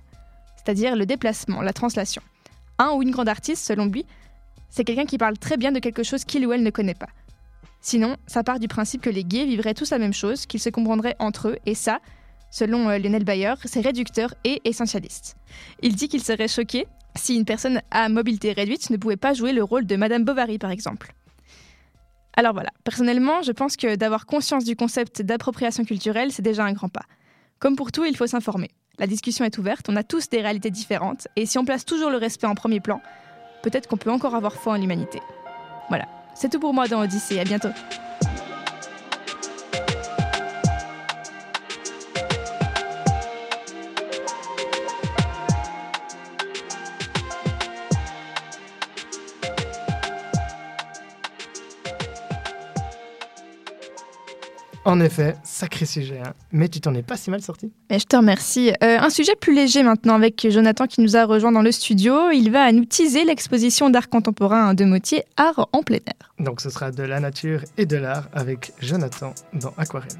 c'est-à-dire le déplacement, la translation. Un ou une grande artiste, selon lui, c'est quelqu'un qui parle très bien de quelque chose qu'il ou elle ne connaît pas. Sinon, ça part du principe que les gays vivraient tous la même chose, qu'ils se comprendraient entre eux, et ça, selon euh, Lionel Bayer, c'est réducteur et essentialiste. Il dit qu'il serait choqué si une personne à mobilité réduite ne pouvait pas jouer le rôle de Madame Bovary, par exemple. Alors voilà, personnellement, je pense que d'avoir conscience du concept d'appropriation culturelle, c'est déjà un grand pas. Comme pour tout, il faut s'informer. La discussion est ouverte, on a tous des réalités différentes, et si on place toujours le respect en premier plan, peut-être qu'on peut encore avoir foi en l'humanité. Voilà, c'est tout pour moi dans Odyssée, à bientôt. En effet, sacré sujet, hein. mais tu t'en es pas si mal sorti. Et je te remercie. Euh, un sujet plus léger maintenant avec Jonathan qui nous a rejoint dans le studio. Il va nous teaser l'exposition d'art contemporain de Motier, Art en plein air. Donc ce sera de la nature et de l'art avec Jonathan dans Aquarelle.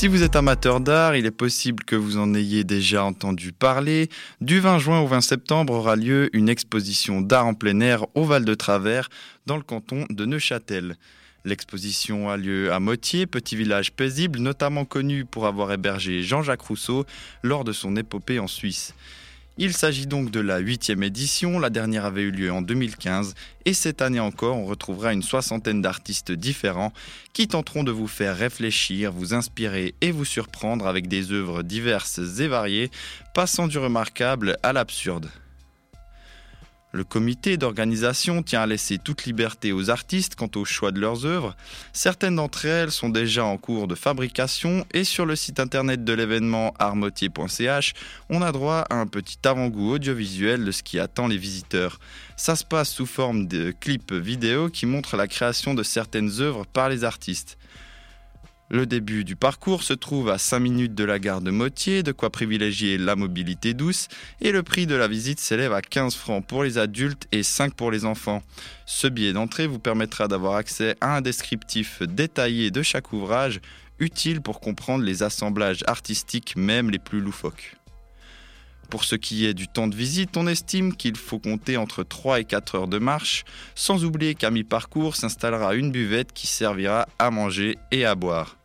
Si vous êtes amateur d'art, il est possible que vous en ayez déjà entendu parler. Du 20 juin au 20 septembre aura lieu une exposition d'art en plein air au Val de Travers, dans le canton de Neuchâtel. L'exposition a lieu à Motier, petit village paisible, notamment connu pour avoir hébergé Jean-Jacques Rousseau lors de son épopée en Suisse. Il s'agit donc de la huitième édition, la dernière avait eu lieu en 2015, et cette année encore on retrouvera une soixantaine d'artistes différents qui tenteront de vous faire réfléchir, vous inspirer et vous surprendre avec des œuvres diverses et variées, passant du remarquable à l'absurde. Le comité d'organisation tient à laisser toute liberté aux artistes quant au choix de leurs œuvres. Certaines d'entre elles sont déjà en cours de fabrication et sur le site internet de l'événement armotier.ch, on a droit à un petit avant-goût audiovisuel de ce qui attend les visiteurs. Ça se passe sous forme de clips vidéo qui montrent la création de certaines œuvres par les artistes. Le début du parcours se trouve à 5 minutes de la gare de Motier, de quoi privilégier la mobilité douce, et le prix de la visite s'élève à 15 francs pour les adultes et 5 pour les enfants. Ce billet d'entrée vous permettra d'avoir accès à un descriptif détaillé de chaque ouvrage, utile pour comprendre les assemblages artistiques même les plus loufoques. Pour ce qui est du temps de visite, on estime qu'il faut compter entre 3 et 4 heures de marche, sans oublier qu'à mi-parcours s'installera une buvette qui servira à manger et à boire.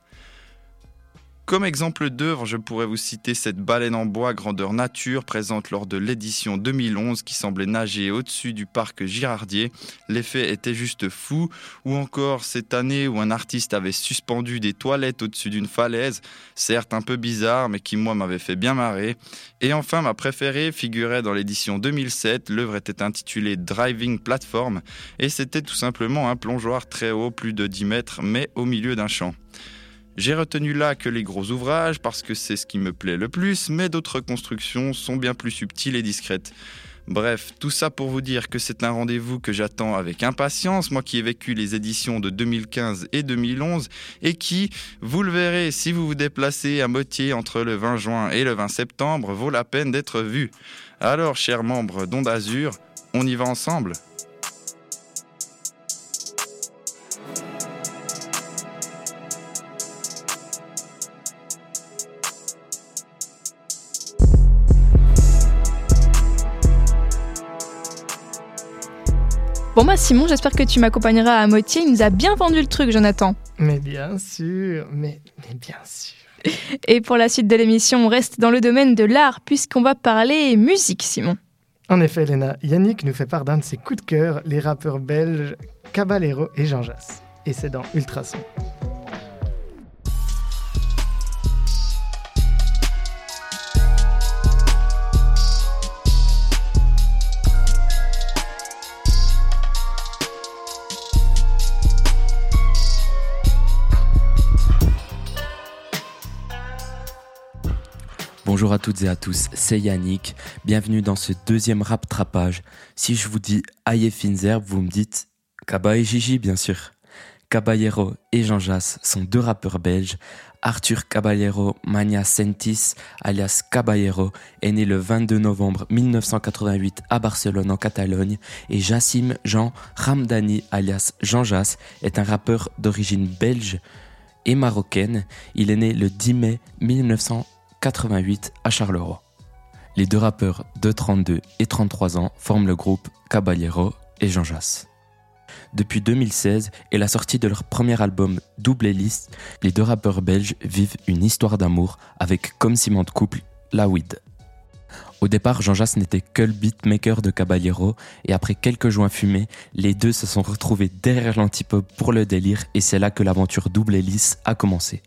Comme exemple d'œuvre, je pourrais vous citer cette baleine en bois grandeur nature présente lors de l'édition 2011 qui semblait nager au-dessus du parc Girardier. L'effet était juste fou. Ou encore cette année où un artiste avait suspendu des toilettes au-dessus d'une falaise, certes un peu bizarre mais qui moi m'avait fait bien marrer. Et enfin ma préférée figurait dans l'édition 2007. L'œuvre était intitulée Driving Platform et c'était tout simplement un plongeoir très haut, plus de 10 mètres, mais au milieu d'un champ. J'ai retenu là que les gros ouvrages parce que c'est ce qui me plaît le plus, mais d'autres constructions sont bien plus subtiles et discrètes. Bref, tout ça pour vous dire que c'est un rendez-vous que j'attends avec impatience, moi qui ai vécu les éditions de 2015 et 2011, et qui, vous le verrez, si vous vous déplacez à Motier entre le 20 juin et le 20 septembre, vaut la peine d'être vu. Alors, chers membres d'Onde Azur, on y va ensemble? Bon bah Simon, j'espère que tu m'accompagneras à Motier. Il nous a bien vendu le truc, Jonathan. Mais bien sûr, mais, mais bien sûr. Et pour la suite de l'émission, on reste dans le domaine de l'art puisqu'on va parler musique, Simon. En effet, Elena, Yannick nous fait part d'un de ses coups de cœur, les rappeurs belges Caballero et Jean Jass. Et c'est dans Ultrason. Bonjour à toutes et à tous, c'est Yannick. Bienvenue dans ce deuxième rap trapage. Si je vous dis Aye Finzer, vous me dites Kaba et Gigi, bien sûr. Caballero et Jean Jass sont deux rappeurs belges. Arthur Caballero Mania Sentis, alias Caballero, est né le 22 novembre 1988 à Barcelone en Catalogne et Jassim Jean Ramdani, alias Jean Jass, est un rappeur d'origine belge et marocaine. Il est né le 10 mai 1988 88 à Charleroi. Les deux rappeurs de 32 et 33 ans forment le groupe Caballero et Jean Jass. Depuis 2016 et la sortie de leur premier album Double Hélice, les deux rappeurs belges vivent une histoire d'amour avec comme ciment de couple la weed. Au départ, Jean Jass n'était que le beatmaker de Caballero et après quelques joints fumés, les deux se sont retrouvés derrière l'antipop pour le délire et c'est là que l'aventure Double Hélice a commencé.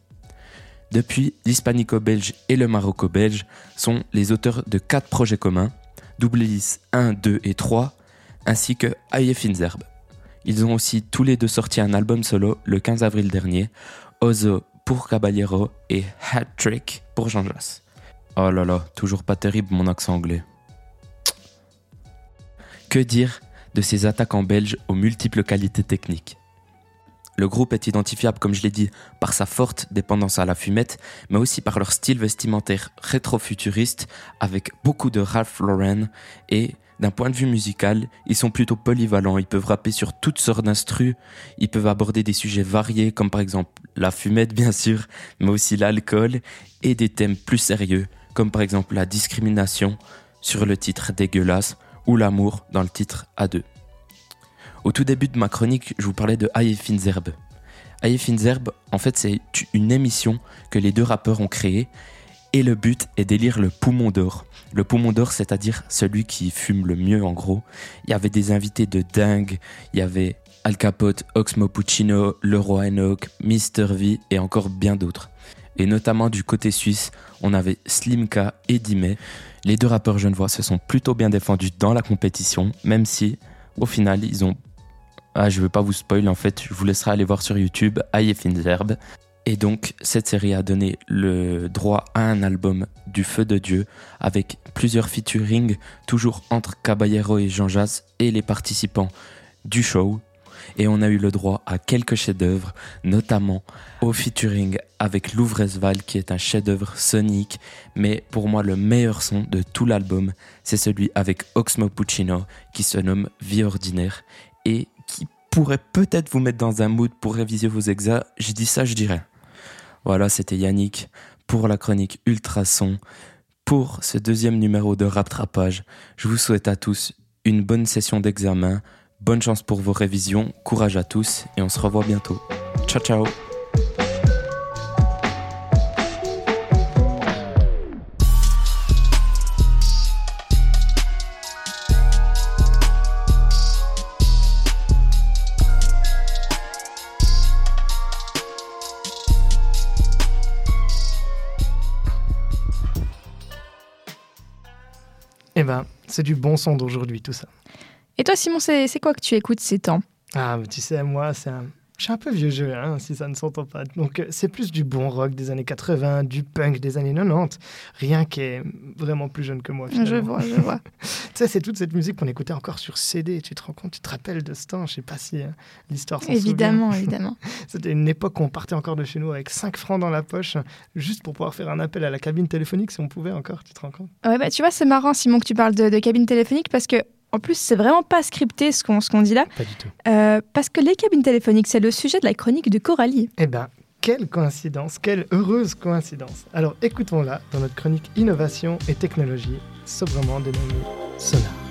Depuis, l'hispanico-belge et le maroco-belge sont les auteurs de quatre projets communs, Double Hélice 1, 2 et 3, ainsi que Aye Finzerbe. Ils ont aussi tous les deux sorti un album solo le 15 avril dernier, Ozo pour Caballero et Hat Trick pour Jean Jass. Oh là là, toujours pas terrible mon accent anglais. Que dire de ces attaquants belges aux multiples qualités techniques? Le groupe est identifiable, comme je l'ai dit, par sa forte dépendance à la fumette, mais aussi par leur style vestimentaire rétro-futuriste, avec beaucoup de Ralph Lauren. Et D'un point de vue musical, ils sont plutôt polyvalents, ils peuvent rapper sur toutes sortes d'instrus, ils peuvent aborder des sujets variés comme par exemple la fumette bien sûr, mais aussi l'alcool et des thèmes plus sérieux comme par exemple la discrimination sur le titre Dégueulasse ou l'amour dans le titre A2. Au tout début de ma chronique, je vous parlais de Aye Finzerbe. Aye Finzerbe, en fait, c'est une émission que les deux rappeurs ont créée et le but est d'élire le poumon d'or. Le poumon d'or, c'est-à-dire celui qui fume le mieux en gros. Il y avait des invités de dingue, il y avait Al Capote, Oxmo Puccino, Leroy Enoch, Mr. V et encore bien d'autres. Et notamment du côté suisse, on avait Slimka et Dime. Les deux rappeurs genevois se sont plutôt bien défendus dans la compétition, même si au final ils ont ah, je veux pas vous spoiler, en fait, je vous laisserai aller voir sur YouTube Aye Finzerbe. Et donc, cette série a donné le droit à un album du Feu de Dieu avec plusieurs featuring, toujours entre Caballero et Jean Jass et les participants du show. Et on a eu le droit à quelques chefs-d'œuvre, notamment au featuring avec Louvresval, qui est un chef-d'œuvre sonique. Mais pour moi, le meilleur son de tout l'album, c'est celui avec Oxmo Puccino, qui se nomme Vie ordinaire et pourrait peut-être vous mettre dans un mood pour réviser vos exas. J'ai dit ça, je dirais. Voilà, c'était Yannick pour la chronique Ultrason. Pour ce deuxième numéro de Raptrapage, je vous souhaite à tous une bonne session d'examen, bonne chance pour vos révisions, courage à tous et on se revoit bientôt. Ciao ciao c'est du bon son d'aujourd'hui, tout ça. Et toi, Simon, c'est quoi que tu écoutes ces temps? Ah, mais tu sais, moi, c'est un... je suis un peu vieux jeu, hein, si ça ne s'entend pas. Donc, euh, c'est plus du bon rock des années 80, du punk des années 90. Rien qui est vraiment plus jeune que moi, finalement. Je vois, je vois. tu sais, c'est toute cette musique qu'on écoutait encore sur CD. Tu te rends compte, tu te rappelles de ce temps Je sais pas si euh, l'histoire s'en évidemment, souvient. évidemment. C'était une époque où on partait encore de chez nous avec 5 francs dans la poche, juste pour pouvoir faire un appel à la cabine téléphonique si on pouvait encore, tu te rends compte Ouais, bah, tu vois, c'est marrant, Simon, que tu parles de, de cabine téléphonique parce que, en plus, c'est vraiment pas scripté ce qu'on dit là. Pas du tout. Euh, parce que les cabines téléphoniques, c'est le sujet de la chronique de Coralie. Eh ben, quelle coïncidence, quelle heureuse coïncidence. Alors écoutons-la dans notre chronique Innovation et technologie, sobrement dénommée Sonar.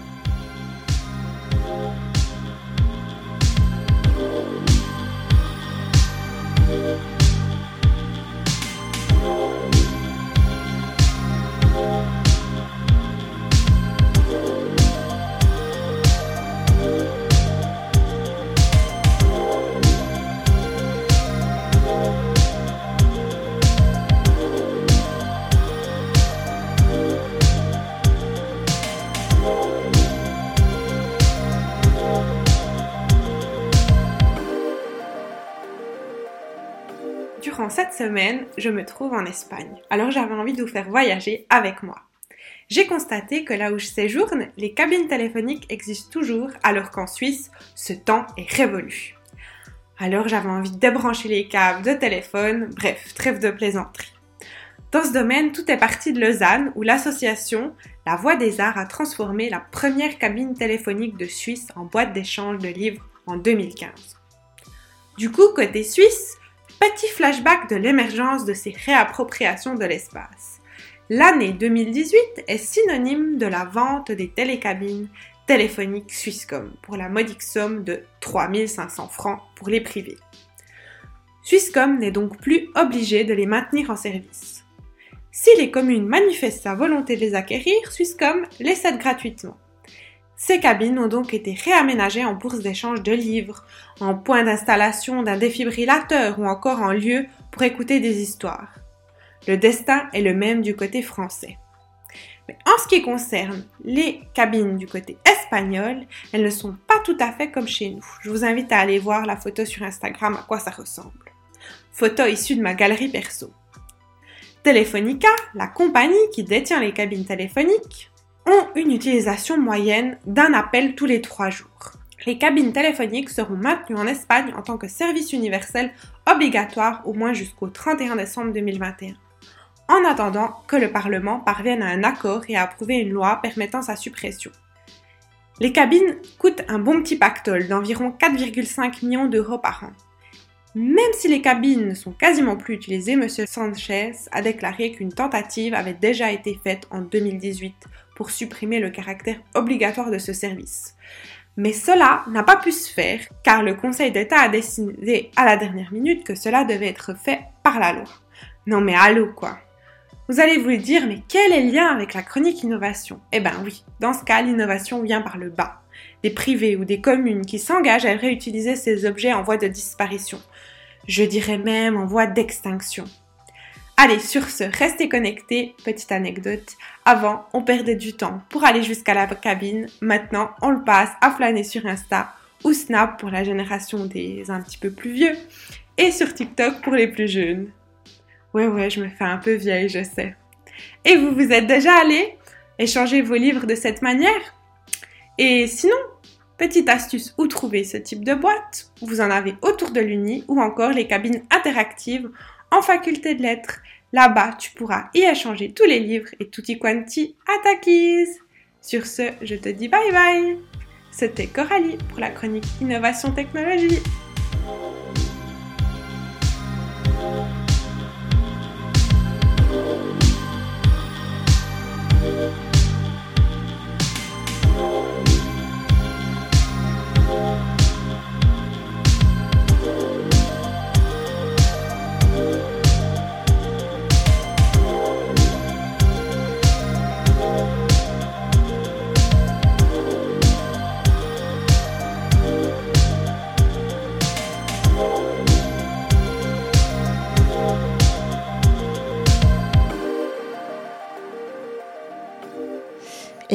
Cette semaine, je me trouve en Espagne, alors j'avais envie de vous faire voyager avec moi. J'ai constaté que là où je séjourne, les cabines téléphoniques existent toujours, alors qu'en Suisse, ce temps est révolu. Alors j'avais envie de débrancher les câbles de téléphone, bref, trêve de plaisanterie. Dans ce domaine, tout est parti de Lausanne, où l'association La Voix des Arts a transformé la première cabine téléphonique de Suisse en boîte d'échange de livres en 2015. Du coup, côté suisse, petit flashback de l'émergence de ces réappropriations de l'espace. L'année 2018 est synonyme de la vente des télécabines téléphoniques Swisscom pour la modique somme de 3500 francs pour les privés. Swisscom n'est donc plus obligé de les maintenir en service. Si les communes manifestent sa volonté de les acquérir, Swisscom les cède gratuitement. Ces cabines ont donc été réaménagées en bourse d'échange de livres, en point d'installation d'un défibrillateur ou encore en lieu pour écouter des histoires. Le destin est le même du côté français. Mais en ce qui concerne les cabines du côté espagnol, elles ne sont pas tout à fait comme chez nous. Je vous invite à aller voir la photo sur Instagram à quoi ça ressemble. Photo issue de ma galerie perso. Telefonica, la compagnie qui détient les cabines téléphoniques, ont une utilisation moyenne d'un appel tous les trois jours. Les cabines téléphoniques seront maintenues en Espagne en tant que service universel obligatoire au moins jusqu'au 31 décembre 2021, en attendant que le Parlement parvienne à un accord et à approuver une loi permettant sa suppression. Les cabines coûtent un bon petit pactole d'environ 4,5 millions d'euros par an. Même si les cabines ne sont quasiment plus utilisées, M. Sanchez a déclaré qu'une tentative avait déjà été faite en 2018 pour supprimer le caractère obligatoire de ce service. Mais cela n'a pas pu se faire car le Conseil d'État a décidé à la dernière minute que cela devait être fait par la loi. Non mais allô quoi Vous allez vous dire mais quel est le lien avec la chronique innovation? Eh ben oui, dans ce cas l'innovation vient par le bas. Des privés ou des communes qui s'engagent à réutiliser ces objets en voie de disparition. Je dirais même en voie d'extinction. Allez, sur ce, restez connectés. Petite anecdote. Avant, on perdait du temps pour aller jusqu'à la cabine. Maintenant, on le passe à flâner sur Insta ou Snap pour la génération des un petit peu plus vieux et sur TikTok pour les plus jeunes. Ouais, ouais, je me fais un peu vieille, je sais. Et vous vous êtes déjà allé échanger vos livres de cette manière? Et sinon, petite astuce, où trouver ce type de boîte? Vous en avez autour de l'Uni ou encore les cabines interactives en faculté de lettres. Là-bas, tu pourras y échanger tous les livres et tutti quanti à ta. Sur ce, je te dis bye bye. C'était Coralie pour la chronique Innovation Technologie.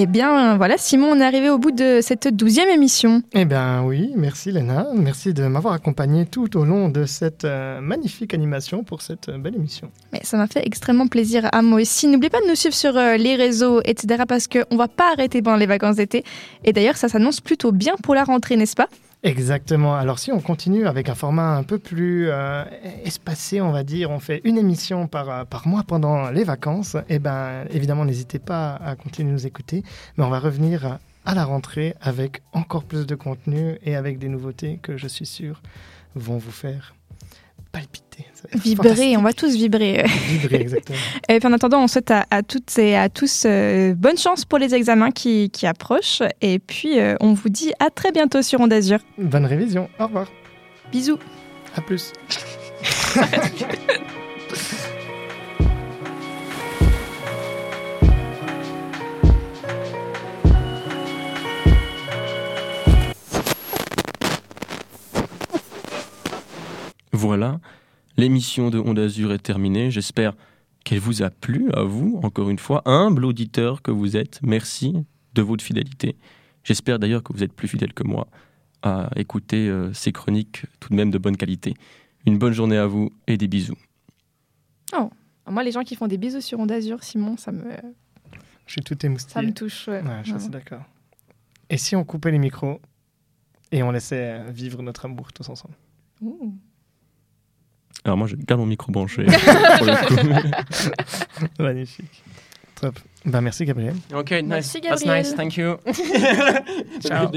Eh bien, voilà, Simon, on est arrivé au bout de cette douzième émission. Eh bien oui, merci Léna, merci de m'avoir accompagné tout au long de cette euh, magnifique animation pour cette euh, belle émission. Mais ça m'a fait extrêmement plaisir à moi aussi. N'oubliez pas de nous suivre sur euh, les réseaux, etc. parce qu'on va pas arrêter pendant les vacances d'été. Et d'ailleurs, ça s'annonce plutôt bien pour la rentrée, n'est-ce pas? Exactement. Alors si on continue avec un format un peu plus euh, espacé, on va dire, on fait une émission par, euh, par mois pendant les vacances, et eh ben évidemment n'hésitez pas à continuer de nous écouter, mais on va revenir à la rentrée avec encore plus de contenu et avec des nouveautés que je suis sûr vont vous faire palpiter. Vibrer, on va tous vibrer. Vibrer, exactement. et puis en attendant, on souhaite à, toutes et à tous euh, bonne chance pour les examens qui, qui approchent. Et puis, euh, on vous dit à très bientôt sur Onde. Bonne révision. Au revoir. Bisous. À plus. Voilà, l'émission de Onde Azur est terminée. J'espère qu'elle vous a plu, à vous, encore une fois, humble auditeur que vous êtes. Merci de votre fidélité. J'espère d'ailleurs que vous êtes plus fidèle que moi à écouter euh, ces chroniques tout de même de bonne qualité. Une bonne journée à vous et des bisous. Oh, moi, les gens qui font des bisous sur Onde Azur, Simon, ça me. Je suis tout émoustillé. Ça me touche. Ouais, je suis d'accord. Et si on coupait les micros et on laissait vivre notre amour tous ensemble? Alors moi, je garde mon micro branché. Magnifique. Top. Ben, merci Gabriel. Ok, nice. Merci Gabriel. That's nice, thank you. Ciao.